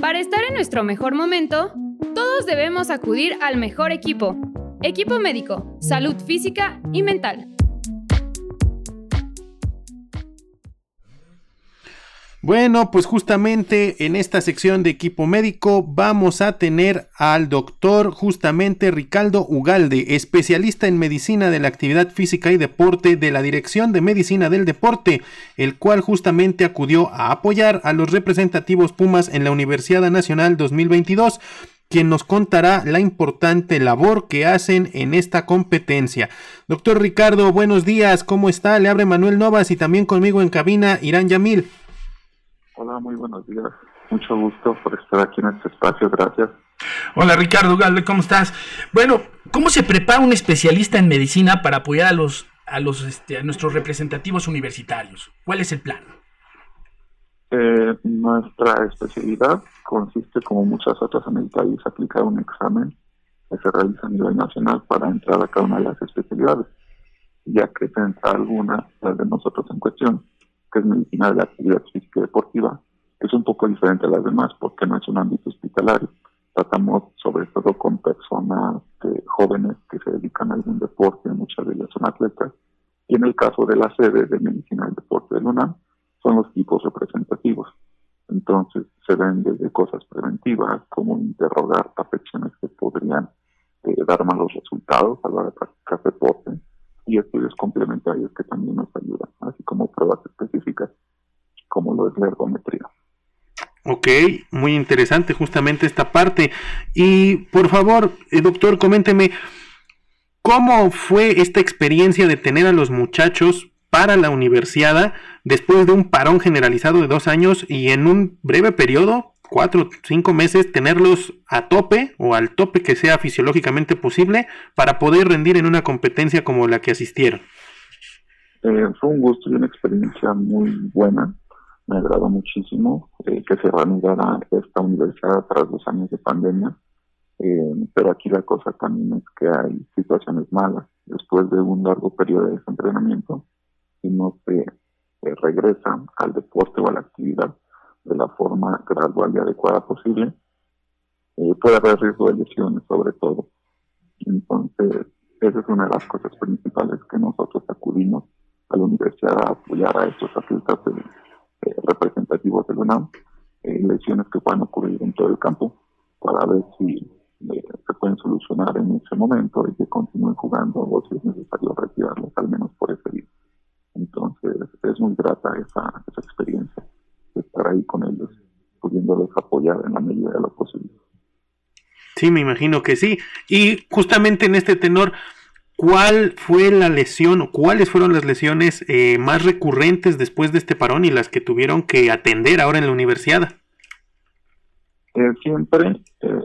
Para estar en nuestro mejor momento, todos debemos acudir al mejor equipo. Equipo médico, salud física y mental. Bueno, pues justamente en esta sección de equipo médico vamos a tener al doctor justamente Ricardo Ugalde, especialista en medicina de la actividad física y deporte de la Dirección de Medicina del Deporte, el cual justamente acudió a apoyar a los representativos Pumas en la Universidad Nacional 2022 quien nos contará la importante labor que hacen en esta competencia. Doctor Ricardo, buenos días, ¿cómo está? Le abre Manuel Novas y también conmigo en cabina Irán Yamil. Hola, muy buenos días. Mucho gusto por estar aquí en este espacio. Gracias. Hola Ricardo Galde, ¿cómo estás? Bueno, ¿cómo se prepara un especialista en medicina para apoyar a los a los este, a nuestros representativos universitarios? ¿Cuál es el plan? Eh, nuestra especialidad consiste, como muchas otras en el país, aplicar un examen que se realiza a nivel nacional para entrar a cada una de las especialidades, ya que se entra alguna, de nosotros en cuestión, que es medicina de la actividad física y deportiva, es un poco diferente a las demás porque no es un ámbito hospitalario. Tratamos sobre todo con personas jóvenes que se dedican a algún deporte, muchas de ellas son atletas, y en el caso de la sede de medicina del deporte de UNAM, son los tipos representativos. Entonces se ven desde cosas preventivas, como interrogar afecciones que podrían eh, dar malos resultados a la hora de practicar deporte, y estudios complementarios que también nos ayudan, así como pruebas específicas, como lo es la ergometría. Ok, muy interesante justamente esta parte. Y por favor, eh, doctor, coménteme, ¿cómo fue esta experiencia de tener a los muchachos para la universidad después de un parón generalizado de dos años y en un breve periodo cuatro, cinco meses, tenerlos a tope o al tope que sea fisiológicamente posible para poder rendir en una competencia como la que asistieron. Eh, fue un gusto y una experiencia muy buena. Me agradó muchísimo eh, que se reanudara esta universidad tras dos años de pandemia. Eh, pero aquí la cosa también es que hay situaciones malas. Después de un largo periodo de desentrenamiento, y no se regresa al deporte o a la actividad, de la forma gradual y adecuada posible, eh, puede haber riesgo de lesiones sobre todo. Entonces, esa es una de las cosas principales que nosotros acudimos a la universidad a apoyar a estos atletas eh, representativos del UNAM, eh, lesiones que puedan ocurrir en todo el campo, para ver si se pueden solucionar en ese momento y que continúen jugando o si es necesario retirarlos al menos por ese día. Entonces, es muy grata esa, esa experiencia estar ahí con ellos, pudiéndolos apoyar en la medida de lo posible. Sí, me imagino que sí. Y justamente en este tenor, ¿cuál fue la lesión o cuáles fueron las lesiones eh, más recurrentes después de este parón y las que tuvieron que atender ahora en la universidad? Eh, siempre eh,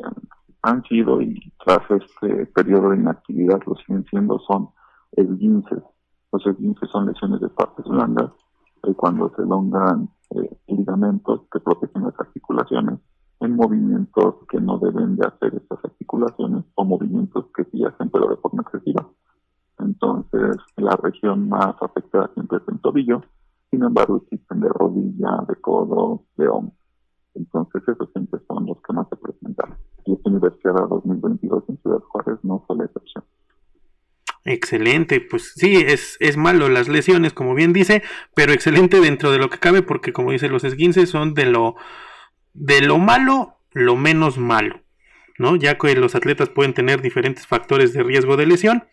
han sido y tras este periodo de inactividad lo siguen siendo son esguinces. Los esguinces son lesiones de partes blandas cuando se elongan eh, ligamentos que protegen las articulaciones en movimientos que no deben de hacer estas articulaciones o movimientos que sí hacen pero de forma excesiva. Entonces, la región más afectada siempre es el tobillo, sin embargo existen de rodilla, de codo, de hombro. Entonces, esos siempre son los que más se presentan. Y esta Universidad 2022 en Ciudad Juárez no fue la excepción. Excelente, pues sí, es, es malo las lesiones, como bien dice, pero excelente dentro de lo que cabe, porque como dice, los esguinces son de lo, de lo malo, lo menos malo, ¿no? Ya que los atletas pueden tener diferentes factores de riesgo de lesión.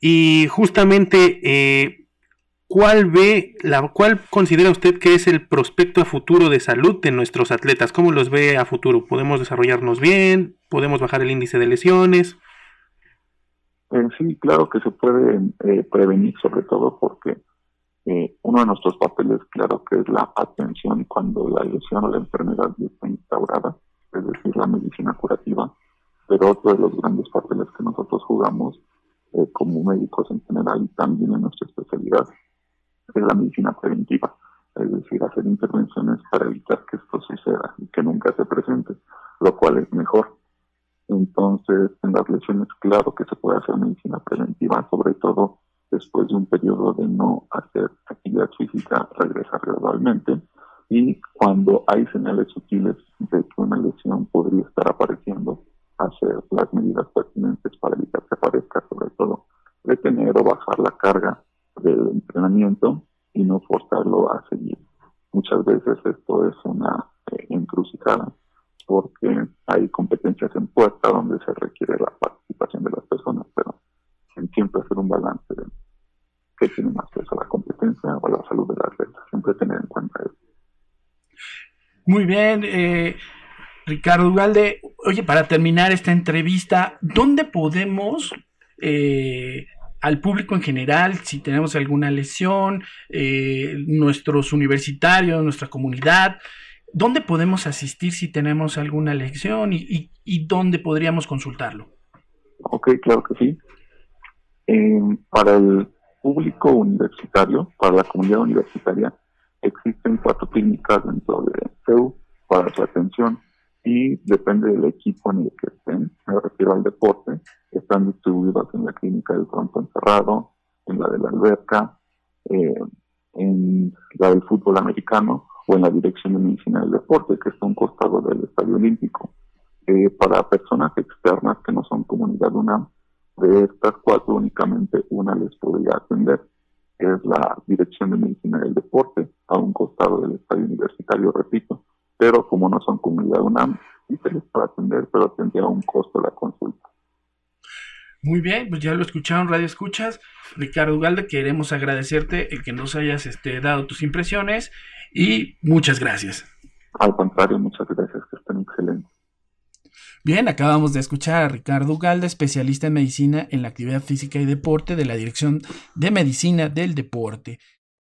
Y justamente, eh, ¿cuál ve, la, cuál considera usted que es el prospecto a futuro de salud de nuestros atletas? ¿Cómo los ve a futuro? ¿Podemos desarrollarnos bien? ¿Podemos bajar el índice de lesiones? Eh, sí, claro que se puede eh, prevenir, sobre todo porque eh, uno de nuestros papeles, claro que es la atención cuando la lesión o la enfermedad ya está instaurada, es decir, la medicina curativa, pero otro de los grandes papeles que nosotros jugamos como médicos en general y también en nuestra especialidad es la medicina preventiva, es decir, hacer intervenciones para evitar que esto suceda y que nunca se presente, lo cual es mejor entonces, en las lesiones, claro que se puede hacer medicina preventiva, sobre todo después de un periodo de no hacer actividad física, regresar gradualmente y cuando hay señales sutiles de que una lesión podría estar apareciendo, hacer las medidas pertinentes para evitar que aparezca, sobre todo detener o bajar la carga del entrenamiento y no forzarlo a seguir. Muchas veces esto es una eh, encrucijada porque hay competencias en puerta se requiere la participación de las personas, pero siempre hacer un balance de qué tiene más peso, la competencia o la salud de la atleta. Siempre tener en cuenta eso. Muy bien, eh, Ricardo Ugalde. Oye, para terminar esta entrevista, ¿dónde podemos eh, al público en general, si tenemos alguna lesión, eh, nuestros universitarios, nuestra comunidad, ¿dónde podemos asistir si tenemos alguna lesión y, y, dónde podríamos consultarlo? Ok, claro que sí. para el público universitario, para la comunidad universitaria, existen cuatro clínicas dentro de CEU para su atención y depende del equipo en el que estén, me refiero al deporte, están distribuidos en la clínica del fronto encerrado, en la de la alberca, eh, en la del fútbol americano o en la dirección de medicina del deporte, que está a un costado del estadio olímpico. Eh, para personas externas que no son comunidad UNAM, de estas cuatro únicamente una les podría atender, que es la dirección de medicina del deporte, a un costado del estadio universitario, repito, pero como no son comunidad UNAM, sí se les puede atender, pero tendría un costo la consulta. Muy bien, pues ya lo escucharon, Radio Escuchas. Ricardo Ugalde, queremos agradecerte el que nos hayas este, dado tus impresiones y muchas gracias. Al contrario, muchas gracias, que estén excelentes. Bien, acabamos de escuchar a Ricardo Ugalde, especialista en medicina en la actividad física y deporte de la Dirección de Medicina del Deporte.